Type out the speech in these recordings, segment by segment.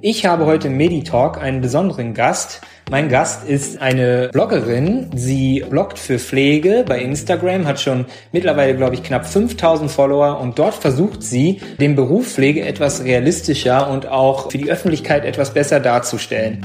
Ich habe heute im Meditalk einen besonderen Gast. Mein Gast ist eine Bloggerin. Sie bloggt für Pflege bei Instagram, hat schon mittlerweile, glaube ich, knapp 5000 Follower und dort versucht sie, den Beruf Pflege etwas realistischer und auch für die Öffentlichkeit etwas besser darzustellen.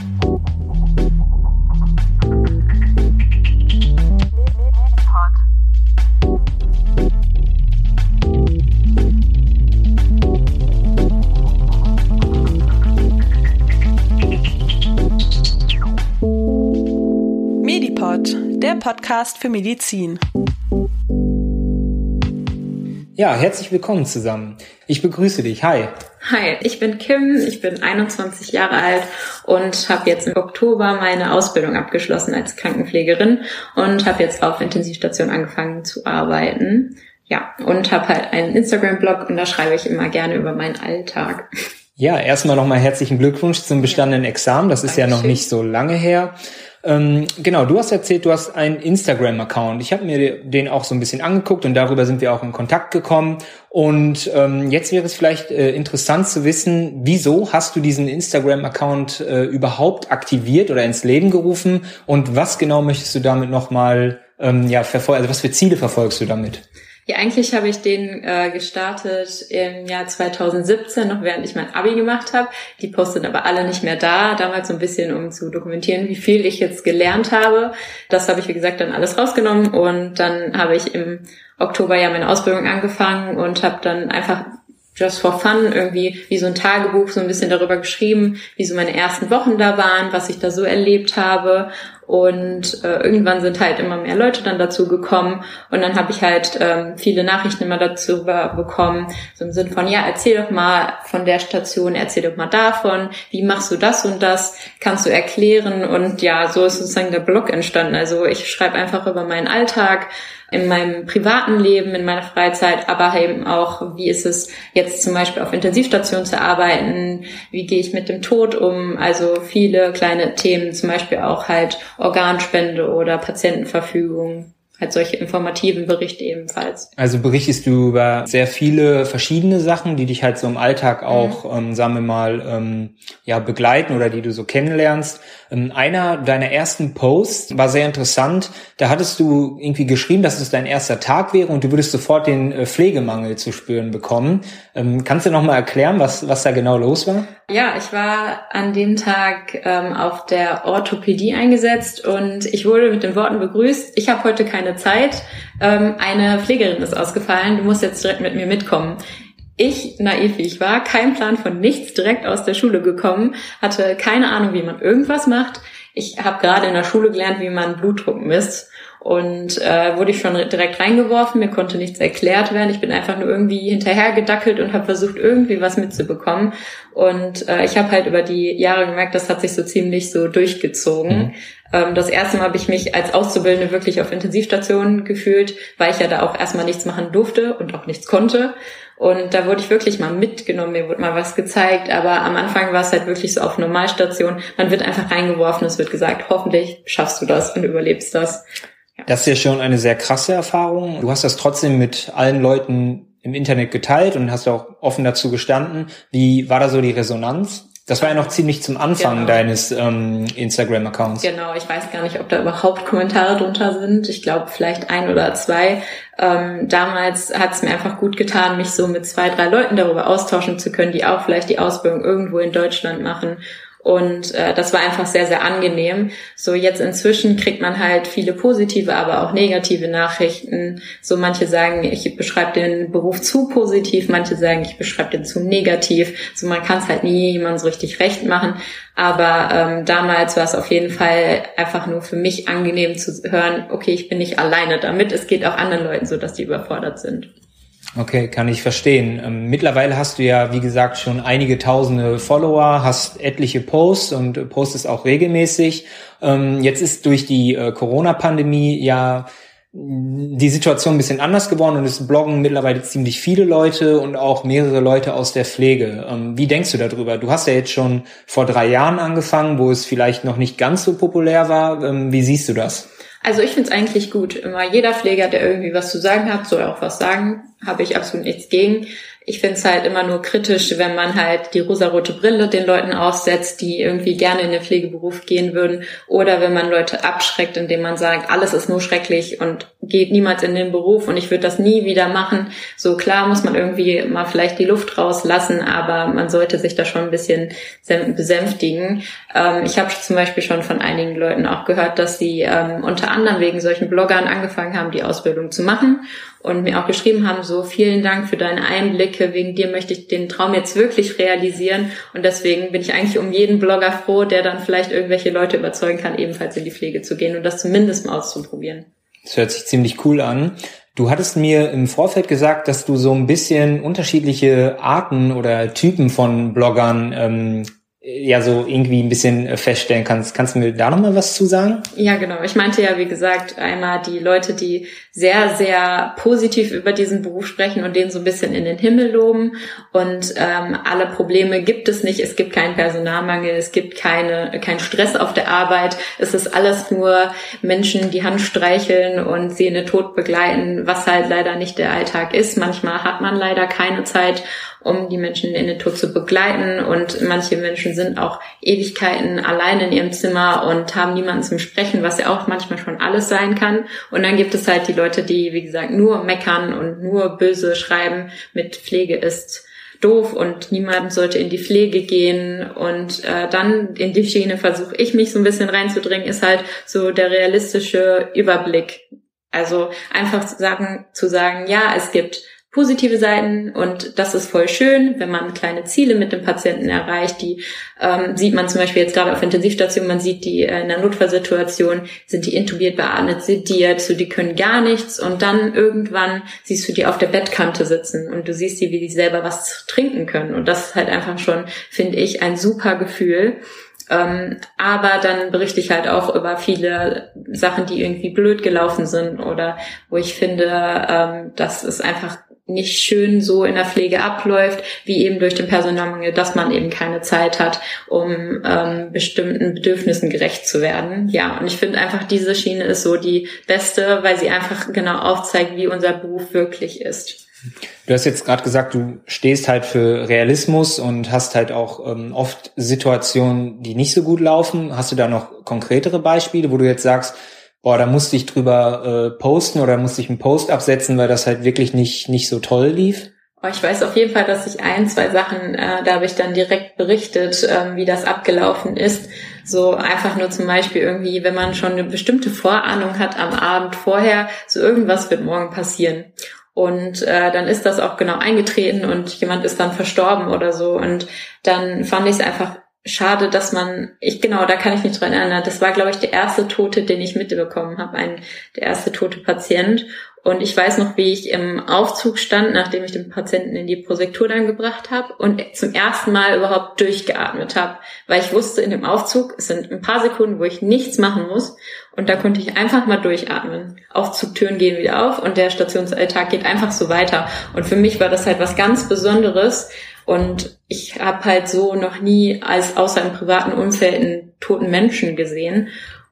Podcast für Medizin. Ja, herzlich willkommen zusammen. Ich begrüße dich. Hi. Hi, ich bin Kim, ich bin 21 Jahre alt und habe jetzt im Oktober meine Ausbildung abgeschlossen als Krankenpflegerin und habe jetzt auf Intensivstation angefangen zu arbeiten. Ja, und habe halt einen Instagram-Blog und da schreibe ich immer gerne über meinen Alltag. Ja, erstmal nochmal herzlichen Glückwunsch zum bestandenen Examen. Das ist Dankeschön. ja noch nicht so lange her. Ähm, genau, du hast erzählt, du hast einen Instagram-Account. Ich habe mir den auch so ein bisschen angeguckt und darüber sind wir auch in Kontakt gekommen. Und ähm, jetzt wäre es vielleicht äh, interessant zu wissen, wieso hast du diesen Instagram-Account äh, überhaupt aktiviert oder ins Leben gerufen und was genau möchtest du damit nochmal ähm, ja, verfolgen? Also was für Ziele verfolgst du damit? Ja, eigentlich habe ich den äh, gestartet im Jahr 2017, noch während ich mein Abi gemacht habe. Die posten aber alle nicht mehr da. Damals so ein bisschen, um zu dokumentieren, wie viel ich jetzt gelernt habe. Das habe ich, wie gesagt, dann alles rausgenommen und dann habe ich im Oktober ja meine Ausbildung angefangen und habe dann einfach just for fun irgendwie wie so ein Tagebuch so ein bisschen darüber geschrieben, wie so meine ersten Wochen da waren, was ich da so erlebt habe und äh, irgendwann sind halt immer mehr Leute dann dazu gekommen. Und dann habe ich halt ähm, viele Nachrichten immer dazu bekommen, so im Sinn von, ja, erzähl doch mal von der Station, erzähl doch mal davon, wie machst du das und das, kannst du erklären? Und ja, so ist sozusagen der Blog entstanden. Also ich schreibe einfach über meinen Alltag, in meinem privaten Leben, in meiner Freizeit, aber eben auch, wie ist es jetzt zum Beispiel auf Intensivstationen zu arbeiten, wie gehe ich mit dem Tod um, also viele kleine Themen, zum Beispiel auch halt Organspende oder Patientenverfügung halt solche informativen Berichte ebenfalls. Also berichtest du über sehr viele verschiedene Sachen, die dich halt so im Alltag mhm. auch, mhm. ähm, sagen wir mal, ähm, ja, begleiten oder die du so kennenlernst. Ähm, einer deiner ersten Posts war sehr interessant. Da hattest du irgendwie geschrieben, dass es dein erster Tag wäre und du würdest sofort den äh, Pflegemangel zu spüren bekommen. Ähm, kannst du noch mal erklären, was, was da genau los war? Ja, ich war an dem Tag ähm, auf der Orthopädie eingesetzt und ich wurde mit den Worten begrüßt, ich habe heute keine Zeit, ähm, eine Pflegerin ist ausgefallen, du musst jetzt direkt mit mir mitkommen. Ich, naiv wie ich war, kein Plan von nichts, direkt aus der Schule gekommen, hatte keine Ahnung, wie man irgendwas macht. Ich habe gerade in der Schule gelernt, wie man Blutdruck misst und äh, wurde ich schon direkt reingeworfen, mir konnte nichts erklärt werden. Ich bin einfach nur irgendwie hinterhergedackelt und habe versucht, irgendwie was mitzubekommen. Und äh, ich habe halt über die Jahre gemerkt, das hat sich so ziemlich so durchgezogen. Mhm. Ähm, das erste Mal habe ich mich als Auszubildende wirklich auf Intensivstationen gefühlt, weil ich ja da auch erstmal nichts machen durfte und auch nichts konnte. Und da wurde ich wirklich mal mitgenommen, mir wurde mal was gezeigt, aber am Anfang war es halt wirklich so auf Normalstation. Man wird einfach reingeworfen, es wird gesagt, hoffentlich schaffst du das und überlebst das. Das ist ja schon eine sehr krasse Erfahrung. Du hast das trotzdem mit allen Leuten im Internet geteilt und hast auch offen dazu gestanden. Wie war da so die Resonanz? Das war ja noch ziemlich zum Anfang genau. deines ähm, Instagram-Accounts. Genau, ich weiß gar nicht, ob da überhaupt Kommentare drunter sind. Ich glaube vielleicht ein oder zwei. Ähm, damals hat es mir einfach gut getan, mich so mit zwei, drei Leuten darüber austauschen zu können, die auch vielleicht die Ausbildung irgendwo in Deutschland machen und äh, das war einfach sehr, sehr angenehm. So jetzt inzwischen kriegt man halt viele positive, aber auch negative Nachrichten. So manche sagen, ich beschreibe den Beruf zu positiv, manche sagen, ich beschreibe den zu negativ. So man kann es halt nie jemand so richtig recht machen. Aber ähm, damals war es auf jeden Fall einfach nur für mich angenehm zu hören, okay, ich bin nicht alleine damit. Es geht auch anderen Leuten so, dass die überfordert sind. Okay, kann ich verstehen. Ähm, mittlerweile hast du ja, wie gesagt, schon einige tausende Follower, hast etliche Posts und postest auch regelmäßig. Ähm, jetzt ist durch die äh, Corona-Pandemie ja die Situation ein bisschen anders geworden und es bloggen mittlerweile ziemlich viele Leute und auch mehrere Leute aus der Pflege. Ähm, wie denkst du darüber? Du hast ja jetzt schon vor drei Jahren angefangen, wo es vielleicht noch nicht ganz so populär war. Wie siehst du das? Also ich finde es eigentlich gut. Immer jeder Pfleger, der irgendwie was zu sagen hat, soll auch was sagen habe ich absolut nichts gegen. Ich finde es halt immer nur kritisch, wenn man halt die rosarote Brille den Leuten aussetzt, die irgendwie gerne in den Pflegeberuf gehen würden, oder wenn man Leute abschreckt, indem man sagt, alles ist nur schrecklich und geht niemals in den Beruf und ich würde das nie wieder machen. So klar muss man irgendwie mal vielleicht die Luft rauslassen, aber man sollte sich da schon ein bisschen besänftigen. Ähm, ich habe zum Beispiel schon von einigen Leuten auch gehört, dass sie ähm, unter anderem wegen solchen Bloggern angefangen haben, die Ausbildung zu machen und mir auch geschrieben haben, so vielen Dank für deine Einblicke, wegen dir möchte ich den Traum jetzt wirklich realisieren und deswegen bin ich eigentlich um jeden Blogger froh, der dann vielleicht irgendwelche Leute überzeugen kann, ebenfalls in die Pflege zu gehen und das zumindest mal auszuprobieren. Das hört sich ziemlich cool an. Du hattest mir im Vorfeld gesagt, dass du so ein bisschen unterschiedliche Arten oder Typen von Bloggern ähm, ja so irgendwie ein bisschen äh, feststellen kannst. Kannst du mir da nochmal was zu sagen? Ja, genau. Ich meinte ja, wie gesagt, einmal die Leute, die sehr, sehr positiv über diesen Beruf sprechen und den so ein bisschen in den Himmel loben. Und ähm, alle Probleme gibt es nicht. Es gibt keinen Personalmangel, es gibt keine, keinen Stress auf der Arbeit. Es ist alles nur Menschen, die Hand streicheln und sie in den Tod begleiten, was halt leider nicht der Alltag ist. Manchmal hat man leider keine Zeit um die Menschen in den Tod zu begleiten. Und manche Menschen sind auch Ewigkeiten allein in ihrem Zimmer und haben niemanden zum Sprechen, was ja auch manchmal schon alles sein kann. Und dann gibt es halt die Leute, die, wie gesagt, nur meckern und nur böse schreiben mit Pflege ist doof und niemand sollte in die Pflege gehen. Und äh, dann in die Schiene versuche ich mich so ein bisschen reinzudringen, ist halt so der realistische Überblick. Also einfach zu sagen, zu sagen, ja, es gibt positive Seiten und das ist voll schön, wenn man kleine Ziele mit dem Patienten erreicht. Die ähm, sieht man zum Beispiel jetzt gerade auf Intensivstation, man sieht die äh, in der Notfallsituation, sind die intubiert, beatmet, sediert, so die können gar nichts und dann irgendwann siehst du die auf der Bettkante sitzen und du siehst die, wie die selber was trinken können und das ist halt einfach schon, finde ich, ein super Gefühl. Ähm, aber dann berichte ich halt auch über viele Sachen, die irgendwie blöd gelaufen sind oder wo ich finde, ähm, dass es einfach nicht schön so in der Pflege abläuft, wie eben durch den Personalmangel, dass man eben keine Zeit hat, um ähm, bestimmten Bedürfnissen gerecht zu werden. Ja, und ich finde einfach, diese Schiene ist so die beste, weil sie einfach genau aufzeigt, wie unser Beruf wirklich ist. Du hast jetzt gerade gesagt, du stehst halt für Realismus und hast halt auch ähm, oft Situationen, die nicht so gut laufen. Hast du da noch konkretere Beispiele, wo du jetzt sagst, boah, da musste ich drüber äh, posten oder musste ich einen Post absetzen, weil das halt wirklich nicht, nicht so toll lief? Ich weiß auf jeden Fall, dass ich ein, zwei Sachen, äh, da habe ich dann direkt berichtet, ähm, wie das abgelaufen ist. So einfach nur zum Beispiel irgendwie, wenn man schon eine bestimmte Vorahnung hat am Abend vorher, so irgendwas wird morgen passieren. Und äh, dann ist das auch genau eingetreten und jemand ist dann verstorben oder so. Und dann fand ich es einfach schade, dass man, ich genau, da kann ich mich dran erinnern, das war, glaube ich, der erste Tote, den ich mitbekommen habe, ein der erste tote Patient. Und ich weiß noch, wie ich im Aufzug stand, nachdem ich den Patienten in die Prosektur dann gebracht habe und zum ersten Mal überhaupt durchgeatmet habe, weil ich wusste, in dem Aufzug es sind ein paar Sekunden, wo ich nichts machen muss und da konnte ich einfach mal durchatmen. Aufzugtüren gehen wieder auf und der Stationsalltag geht einfach so weiter. Und für mich war das halt was ganz Besonderes, und ich habe halt so noch nie als außer im privaten Umfeld einen toten Menschen gesehen.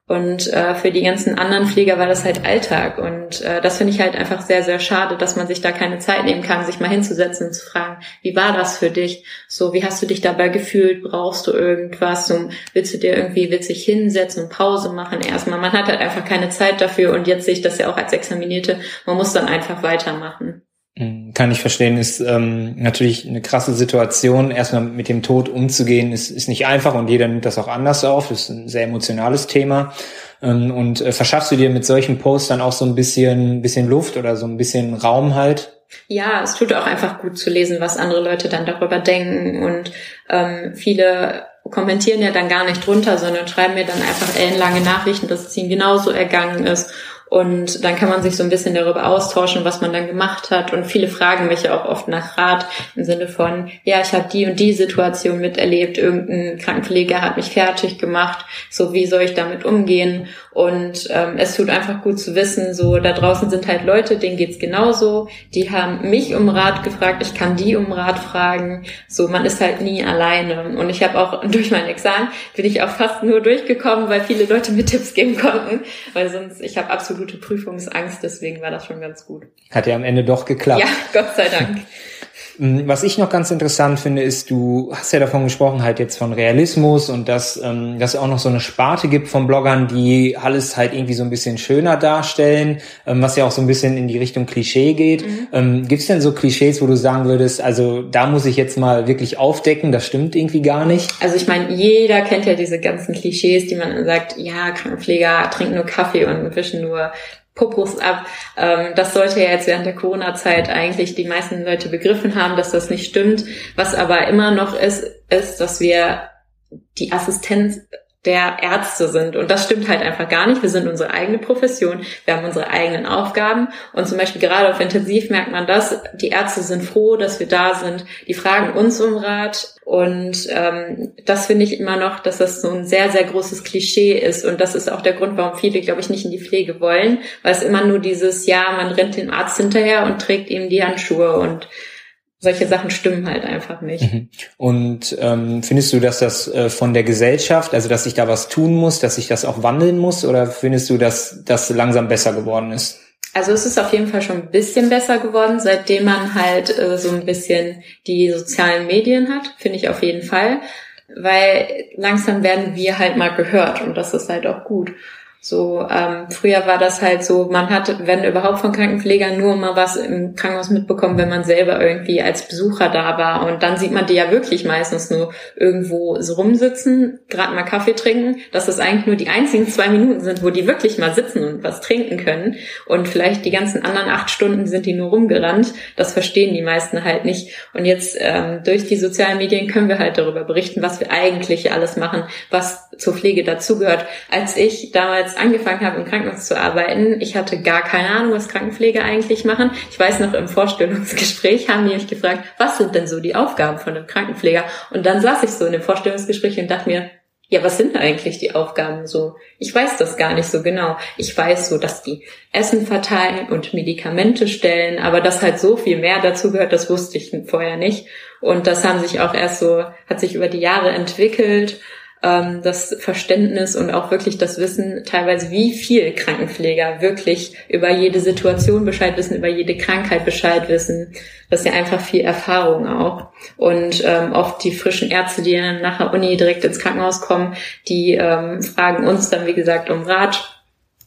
Und äh, für die ganzen anderen Pfleger war das halt Alltag. Und äh, das finde ich halt einfach sehr, sehr schade, dass man sich da keine Zeit nehmen kann, sich mal hinzusetzen und zu fragen, wie war das für dich? So, wie hast du dich dabei gefühlt? Brauchst du irgendwas? So, willst du dir irgendwie witzig hinsetzen und Pause machen erstmal? Man hat halt einfach keine Zeit dafür und jetzt sehe ich das ja auch als Examinierte. Man muss dann einfach weitermachen. Mhm, kann ich verstehen, ist ähm, natürlich eine krasse Situation. Erstmal mit dem Tod umzugehen, ist, ist nicht einfach und jeder nimmt das auch anders auf. Das ist ein sehr emotionales Thema. Ähm, und äh, verschaffst du dir mit solchen Posts dann auch so ein bisschen, bisschen Luft oder so ein bisschen Raum halt? Ja, es tut auch einfach gut zu lesen, was andere Leute dann darüber denken. Und ähm, viele kommentieren ja dann gar nicht drunter, sondern schreiben mir dann einfach ellenlange Nachrichten, dass es ihnen genauso ergangen ist und dann kann man sich so ein bisschen darüber austauschen, was man dann gemacht hat. Und viele fragen mich ja auch oft nach Rat im Sinne von, ja, ich habe die und die Situation miterlebt, irgendein Krankenpfleger hat mich fertig gemacht, so wie soll ich damit umgehen? Und ähm, es tut einfach gut zu wissen, so da draußen sind halt Leute, denen geht's genauso. Die haben mich um Rat gefragt, ich kann die um Rat fragen. So, man ist halt nie alleine. Und ich habe auch durch mein Examen bin ich auch fast nur durchgekommen, weil viele Leute mir Tipps geben konnten, weil sonst ich habe absolut absolute Prüfungsangst, deswegen war das schon ganz gut. Hat ja am Ende doch geklappt. Ja, Gott sei Dank. Mm, was ich noch ganz interessant finde, ist, du hast ja davon gesprochen, halt jetzt von Realismus und dass, ähm, dass es auch noch so eine Sparte gibt von Bloggern, die alles halt irgendwie so ein bisschen schöner darstellen, ähm, was ja auch so ein bisschen in die Richtung Klischee geht. Mhm. Ähm, Gibt es denn so Klischees, wo du sagen würdest, also da muss ich jetzt mal wirklich aufdecken, das stimmt irgendwie gar nicht? Also ich meine, jeder kennt ja diese ganzen Klischees, die man sagt, ja, Krankenpfleger trinken nur Kaffee und wischen nur Popos ab. Ähm, das sollte ja jetzt während der Corona-Zeit eigentlich die meisten Leute begriffen haben, dass das nicht stimmt. Was aber immer noch ist, ist, dass wir die Assistenz der Ärzte sind. Und das stimmt halt einfach gar nicht. Wir sind unsere eigene Profession, wir haben unsere eigenen Aufgaben. Und zum Beispiel gerade auf Intensiv merkt man das. Die Ärzte sind froh, dass wir da sind. Die fragen uns um Rat. Und ähm, das finde ich immer noch, dass das so ein sehr, sehr großes Klischee ist. Und das ist auch der Grund, warum viele, glaube ich, nicht in die Pflege wollen. Weil es immer nur dieses, ja, man rennt dem Arzt hinterher und trägt ihm die Handschuhe und solche Sachen stimmen halt einfach nicht. Mhm. Und ähm, findest du, dass das äh, von der Gesellschaft, also dass sich da was tun muss, dass sich das auch wandeln muss, oder findest du, dass das langsam besser geworden ist? Also es ist auf jeden Fall schon ein bisschen besser geworden, seitdem man halt äh, so ein bisschen die sozialen Medien hat, finde ich auf jeden Fall. Weil langsam werden wir halt mal gehört und das ist halt auch gut. So, ähm, früher war das halt so, man hat, wenn überhaupt von Krankenpflegern nur mal was im Krankenhaus mitbekommen, wenn man selber irgendwie als Besucher da war. Und dann sieht man die ja wirklich meistens nur irgendwo so rumsitzen, gerade mal Kaffee trinken, dass das eigentlich nur die einzigen zwei Minuten sind, wo die wirklich mal sitzen und was trinken können. Und vielleicht die ganzen anderen acht Stunden sind die nur rumgerannt. Das verstehen die meisten halt nicht. Und jetzt ähm, durch die sozialen Medien können wir halt darüber berichten, was wir eigentlich alles machen, was zur Pflege dazugehört. Als ich damals damals angefangen habe, im Krankenhaus zu arbeiten, ich hatte gar keine Ahnung, was Krankenpflege eigentlich machen. Ich weiß noch, im Vorstellungsgespräch haben die mich gefragt, was sind denn so die Aufgaben von einem Krankenpfleger? Und dann saß ich so in dem Vorstellungsgespräch und dachte mir, ja, was sind eigentlich die Aufgaben so? Ich weiß das gar nicht so genau. Ich weiß so, dass die Essen verteilen und Medikamente stellen, aber dass halt so viel mehr dazu gehört, das wusste ich vorher nicht. Und das haben sich auch erst so, hat sich über die Jahre entwickelt ähm, das Verständnis und auch wirklich das Wissen, teilweise wie viel Krankenpfleger wirklich über jede Situation Bescheid wissen, über jede Krankheit Bescheid wissen. Das ist ja einfach viel Erfahrung auch. Und ähm, oft die frischen Ärzte, die dann nach der Uni direkt ins Krankenhaus kommen, die ähm, fragen uns dann, wie gesagt, um Rat.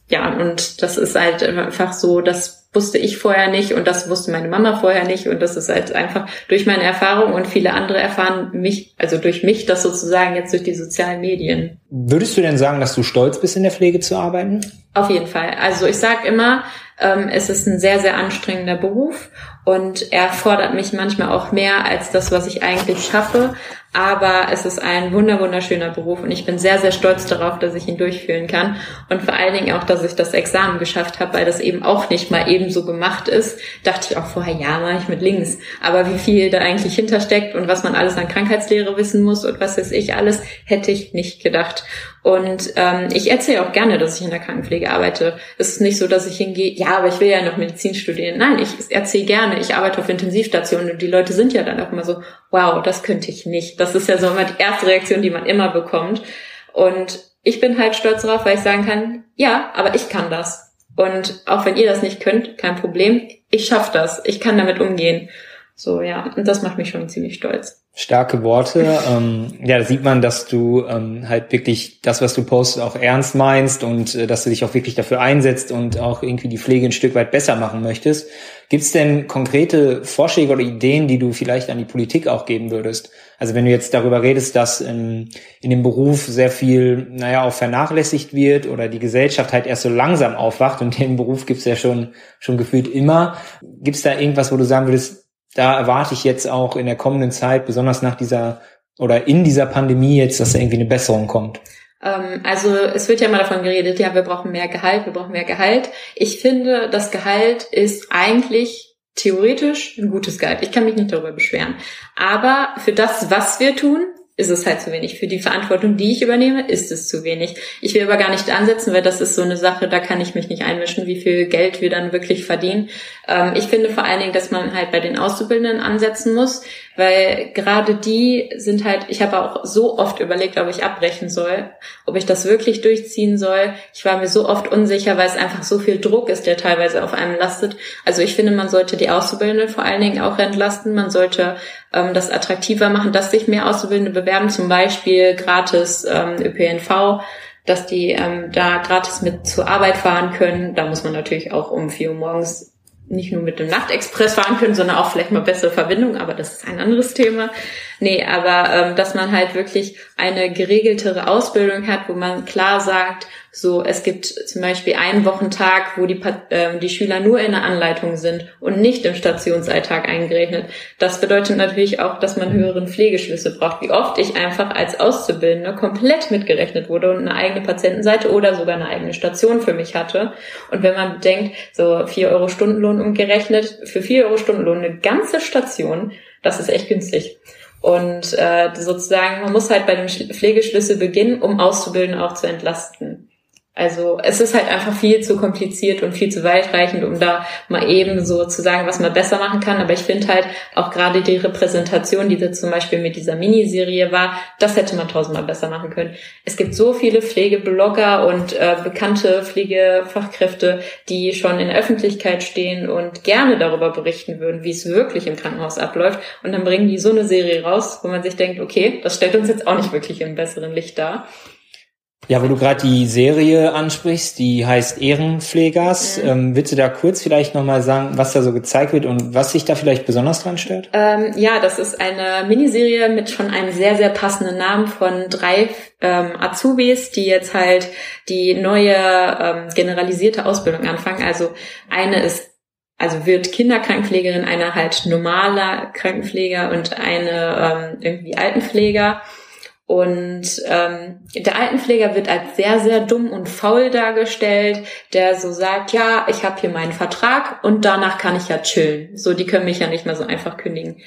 Ja, und das ist halt einfach so, dass wusste ich vorher nicht und das wusste meine Mama vorher nicht und das ist halt einfach durch meine Erfahrung und viele andere erfahren mich, also durch mich das sozusagen jetzt durch die sozialen Medien. Würdest du denn sagen, dass du stolz bist, in der Pflege zu arbeiten? Auf jeden Fall. Also ich sage immer, ähm, es ist ein sehr, sehr anstrengender Beruf und er fordert mich manchmal auch mehr als das, was ich eigentlich schaffe. Aber es ist ein wunder wunderschöner Beruf und ich bin sehr, sehr stolz darauf, dass ich ihn durchführen kann. Und vor allen Dingen auch, dass ich das Examen geschafft habe, weil das eben auch nicht mal eben so gemacht ist. Dachte ich auch vorher, ja, mache ich mit links. Aber wie viel da eigentlich hintersteckt und was man alles an Krankheitslehre wissen muss und was weiß ich alles, hätte ich nicht gedacht. Und ähm, ich erzähle auch gerne, dass ich in der Krankenpflege arbeite. Es ist nicht so, dass ich hingehe, ja, aber ich will ja noch Medizin studieren. Nein, ich erzähle gerne, ich arbeite auf Intensivstationen und die Leute sind ja dann auch immer so, wow, das könnte ich nicht. Das ist ja so immer die erste Reaktion, die man immer bekommt. Und ich bin halt stolz darauf, weil ich sagen kann, ja, aber ich kann das. Und auch wenn ihr das nicht könnt, kein Problem. Ich schaffe das. Ich kann damit umgehen. So, ja. Und das macht mich schon ziemlich stolz. Starke Worte. ähm, ja, da sieht man, dass du ähm, halt wirklich das, was du postest, auch ernst meinst und äh, dass du dich auch wirklich dafür einsetzt und auch irgendwie die Pflege ein Stück weit besser machen möchtest. Gibt es denn konkrete Vorschläge oder Ideen, die du vielleicht an die Politik auch geben würdest? Also wenn du jetzt darüber redest, dass in, in dem Beruf sehr viel, naja, auch vernachlässigt wird oder die Gesellschaft halt erst so langsam aufwacht und den Beruf gibt's ja schon, schon gefühlt immer. Gibt es da irgendwas, wo du sagen würdest, da erwarte ich jetzt auch in der kommenden Zeit, besonders nach dieser oder in dieser Pandemie jetzt, dass da irgendwie eine Besserung kommt? Ähm, also es wird ja immer davon geredet, ja, wir brauchen mehr Gehalt, wir brauchen mehr Gehalt. Ich finde, das Gehalt ist eigentlich theoretisch ein gutes Gehalt. Ich kann mich nicht darüber beschweren. Aber für das, was wir tun, ist es halt zu wenig. Für die Verantwortung, die ich übernehme, ist es zu wenig. Ich will aber gar nicht ansetzen, weil das ist so eine Sache, da kann ich mich nicht einmischen, wie viel Geld wir dann wirklich verdienen. Ähm, ich finde vor allen Dingen, dass man halt bei den Auszubildenden ansetzen muss, weil gerade die sind halt, ich habe auch so oft überlegt, ob ich abbrechen soll, ob ich das wirklich durchziehen soll. Ich war mir so oft unsicher, weil es einfach so viel Druck ist, der teilweise auf einem lastet. Also ich finde, man sollte die Auszubildenden vor allen Dingen auch entlasten. Man sollte ähm, das attraktiver machen, dass sich mehr Auszubildende bewerben, zum Beispiel gratis ähm, ÖPNV, dass die ähm, da gratis mit zur Arbeit fahren können. Da muss man natürlich auch um vier Uhr morgens nicht nur mit dem Nachtexpress fahren können, sondern auch vielleicht mal bessere Verbindungen, aber das ist ein anderes Thema. Nee, aber ähm, dass man halt wirklich eine geregeltere Ausbildung hat, wo man klar sagt, so es gibt zum Beispiel einen Wochentag, wo die, äh, die Schüler nur in der Anleitung sind und nicht im Stationsalltag eingerechnet. Das bedeutet natürlich auch, dass man höheren Pflegeschlüsse braucht. Wie oft ich einfach als Auszubildende komplett mitgerechnet wurde und eine eigene Patientenseite oder sogar eine eigene Station für mich hatte. Und wenn man bedenkt, so vier Euro Stundenlohn umgerechnet, für vier Euro Stundenlohn eine ganze Station, das ist echt günstig. Und äh, sozusagen, man muss halt bei den Pflegeschlüsse beginnen, um Auszubildende auch zu entlasten. Also es ist halt einfach viel zu kompliziert und viel zu weitreichend, um da mal eben so zu sagen, was man besser machen kann. Aber ich finde halt auch gerade die Repräsentation, die da zum Beispiel mit dieser Miniserie war, das hätte man tausendmal besser machen können. Es gibt so viele Pflegeblogger und äh, bekannte Pflegefachkräfte, die schon in der Öffentlichkeit stehen und gerne darüber berichten würden, wie es wirklich im Krankenhaus abläuft. Und dann bringen die so eine Serie raus, wo man sich denkt, okay, das stellt uns jetzt auch nicht wirklich im besseren Licht dar. Ja, wo du gerade die Serie ansprichst, die heißt Ehrenpflegers. Mhm. Ähm, willst du da kurz vielleicht nochmal sagen, was da so gezeigt wird und was sich da vielleicht besonders dran stört? Ähm, ja, das ist eine Miniserie mit schon einem sehr, sehr passenden Namen von drei ähm, Azubis, die jetzt halt die neue ähm, generalisierte Ausbildung anfangen. Also eine ist also wird Kinderkrankenpflegerin, eine halt normaler Krankenpfleger und eine ähm, irgendwie Altenpfleger. Und ähm, der Altenpfleger wird als sehr, sehr dumm und faul dargestellt, der so sagt, ja, ich habe hier meinen Vertrag und danach kann ich ja chillen. So, die können mich ja nicht mehr so einfach kündigen.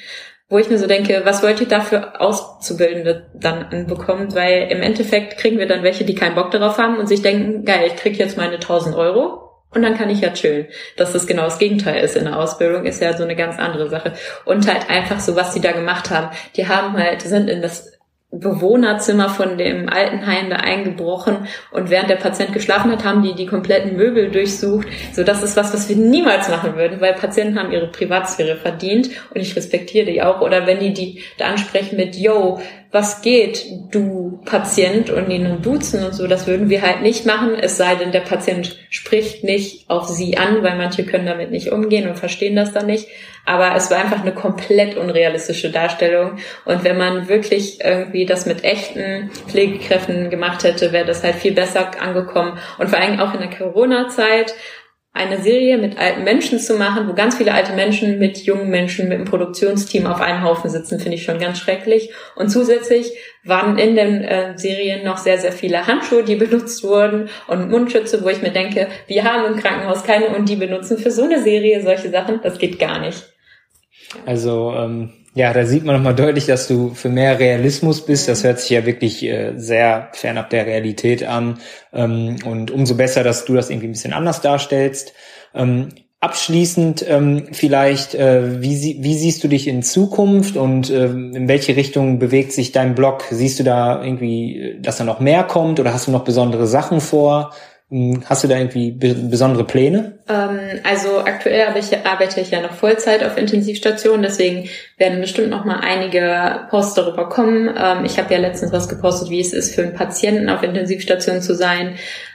Wo ich mir so denke, was wollt ihr dafür Auszubildende dann anbekommen? Weil im Endeffekt kriegen wir dann welche, die keinen Bock darauf haben und sich denken, geil, ich krieg jetzt meine 1000 Euro und dann kann ich ja chillen. Dass das genau das Gegenteil ist in der Ausbildung, ist ja so eine ganz andere Sache. Und halt einfach so, was die da gemacht haben. Die haben halt, sind in das Bewohnerzimmer von dem Altenheim da eingebrochen und während der Patient geschlafen hat, haben die die kompletten Möbel durchsucht. So, das ist was, was wir niemals machen würden, weil Patienten haben ihre Privatsphäre verdient und ich respektiere die auch. Oder wenn die die da ansprechen mit, yo, was geht, du Patient und ihnen duzen und so, das würden wir halt nicht machen, es sei denn, der Patient spricht nicht auf sie an, weil manche können damit nicht umgehen und verstehen das dann nicht. Aber es war einfach eine komplett unrealistische Darstellung. Und wenn man wirklich irgendwie das mit echten Pflegekräften gemacht hätte, wäre das halt viel besser angekommen. Und vor allem auch in der Corona-Zeit eine Serie mit alten Menschen zu machen, wo ganz viele alte Menschen mit jungen Menschen, mit einem Produktionsteam auf einem Haufen sitzen, finde ich schon ganz schrecklich. Und zusätzlich waren in den äh, Serien noch sehr, sehr viele Handschuhe, die benutzt wurden und Mundschütze, wo ich mir denke, wir haben im Krankenhaus keine und die benutzen für so eine Serie solche Sachen, das geht gar nicht. Also ähm, ja, da sieht man nochmal deutlich, dass du für mehr Realismus bist. Das hört sich ja wirklich äh, sehr fernab der Realität an. Ähm, und umso besser, dass du das irgendwie ein bisschen anders darstellst. Ähm, abschließend ähm, vielleicht, äh, wie, wie siehst du dich in Zukunft und äh, in welche Richtung bewegt sich dein Blog? Siehst du da irgendwie, dass da noch mehr kommt oder hast du noch besondere Sachen vor? Hm, hast du da irgendwie besondere Pläne? Ähm, also aktuell arbeite ich ja noch Vollzeit auf Intensivstation, deswegen werden bestimmt noch mal einige Posts darüber kommen. Ähm, ich habe ja letztens was gepostet, wie es ist für einen Patienten auf Intensivstation zu sein.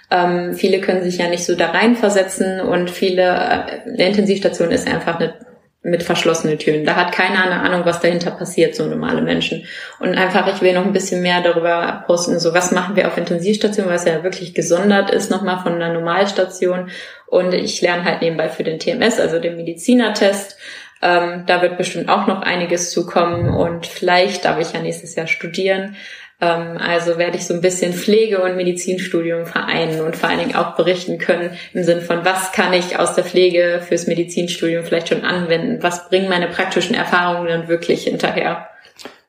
Ähm, viele können sich ja nicht so da reinversetzen und viele, äh, eine Intensivstation ist einfach eine mit verschlossenen Türen. Da hat keiner eine Ahnung, was dahinter passiert, so normale Menschen. Und einfach, ich will noch ein bisschen mehr darüber posten, so was machen wir auf Intensivstation, was ja wirklich gesondert ist nochmal von einer Normalstation. Und ich lerne halt nebenbei für den TMS, also den Medizinertest. Ähm, da wird bestimmt auch noch einiges zukommen und vielleicht darf ich ja nächstes Jahr studieren. Ähm, also werde ich so ein bisschen Pflege- und Medizinstudium vereinen und vor allen Dingen auch berichten können im Sinn von, was kann ich aus der Pflege fürs Medizinstudium vielleicht schon anwenden? Was bringen meine praktischen Erfahrungen dann wirklich hinterher?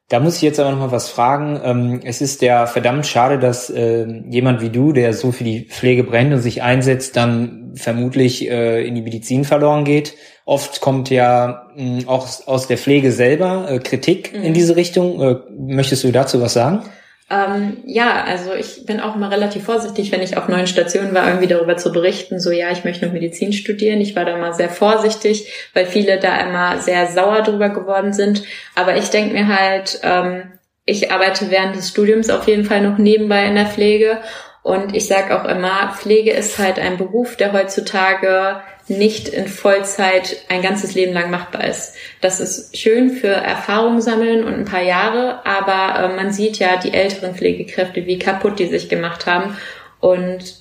Da muss ich jetzt aber noch mal was fragen. Ähm, es ist ja verdammt schade, dass äh, jemand wie du, der so für die Pflege brennt und sich einsetzt, dann vermutlich äh, in die Medizin verloren geht. Oft kommt ja mh, auch aus der Pflege selber äh, Kritik mhm. in diese Richtung. Äh, möchtest du dazu was sagen? Ähm, ja, also ich bin auch immer relativ vorsichtig, wenn ich auf neuen Stationen war, irgendwie darüber zu berichten, so ja, ich möchte noch Medizin studieren. Ich war da mal sehr vorsichtig, weil viele da immer sehr sauer drüber geworden sind. Aber ich denke mir halt, ähm, ich arbeite während des Studiums auf jeden Fall noch nebenbei in der Pflege. Und ich sage auch immer, Pflege ist halt ein Beruf, der heutzutage nicht in Vollzeit ein ganzes Leben lang machbar ist. Das ist schön für Erfahrung sammeln und ein paar Jahre, aber äh, man sieht ja die älteren Pflegekräfte, wie kaputt die sich gemacht haben. Und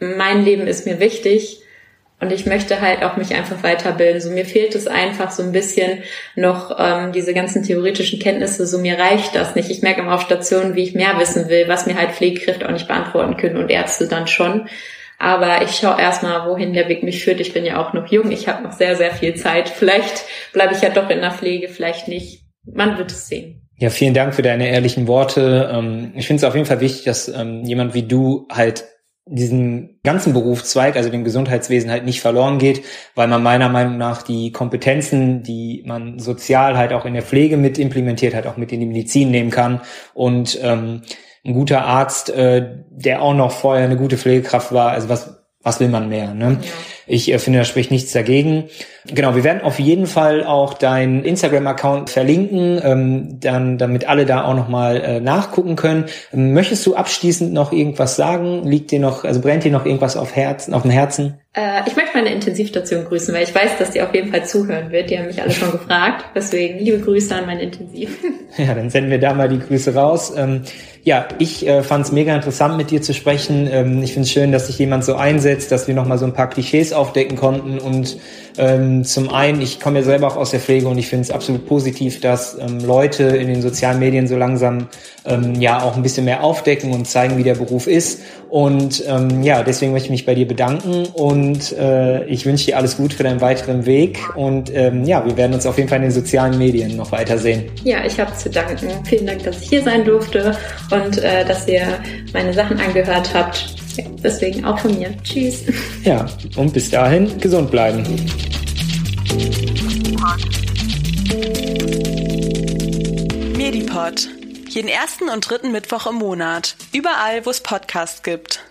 mein Leben ist mir wichtig und ich möchte halt auch mich einfach weiterbilden. So mir fehlt es einfach so ein bisschen noch ähm, diese ganzen theoretischen Kenntnisse. So mir reicht das nicht. Ich merke immer auf Stationen, wie ich mehr wissen will, was mir halt Pflegekräfte auch nicht beantworten können und Ärzte dann schon. Aber ich schaue erstmal, wohin der Weg mich führt. Ich bin ja auch noch jung, ich habe noch sehr, sehr viel Zeit. Vielleicht bleibe ich ja doch in der Pflege, vielleicht nicht. Man wird es sehen. Ja, vielen Dank für deine ehrlichen Worte. Ähm, ich finde es auf jeden Fall wichtig, dass ähm, jemand wie du halt diesen ganzen Berufszweig, also dem Gesundheitswesen halt nicht verloren geht, weil man meiner Meinung nach die Kompetenzen, die man sozial halt auch in der Pflege mit implementiert, halt auch mit in die Medizin nehmen kann und ähm, ein guter Arzt, äh, der auch noch vorher eine gute Pflegekraft war. Also was, was will man mehr? Ne? Ja. Ich äh, finde, da spricht nichts dagegen. Genau, wir werden auf jeden Fall auch deinen Instagram-Account verlinken, ähm, dann, damit alle da auch nochmal äh, nachgucken können. Ähm, möchtest du abschließend noch irgendwas sagen? Liegt dir noch, also brennt dir noch irgendwas auf Herzen, auf dem Herzen? Äh, ich möchte meine Intensivstation grüßen, weil ich weiß, dass die auf jeden Fall zuhören wird. Die haben mich alle schon gefragt. Deswegen liebe Grüße an mein Intensiv. Ja, dann senden wir da mal die Grüße raus. Ähm, ja, ich äh, fand es mega interessant, mit dir zu sprechen. Ähm, ich finde es schön, dass sich jemand so einsetzt, dass wir nochmal so ein paar Klischees aufdecken konnten. Und ähm, zum einen, ich komme ja selber auch aus der Pflege und ich finde es absolut positiv, dass ähm, Leute in den sozialen Medien so langsam ähm, ja auch ein bisschen mehr aufdecken und zeigen, wie der Beruf ist. Und ähm, ja, deswegen möchte ich mich bei dir bedanken und äh, ich wünsche dir alles gut für deinen weiteren Weg. Und ähm, ja, wir werden uns auf jeden Fall in den sozialen Medien noch weitersehen. Ja, ich habe zu danken. Vielen Dank, dass ich hier sein durfte und äh, dass ihr meine Sachen angehört habt. Ja, deswegen auch von mir. Tschüss. Ja, und bis dahin gesund bleiben. Medipod. Jeden ersten und dritten Mittwoch im Monat. Überall, wo es Podcasts gibt.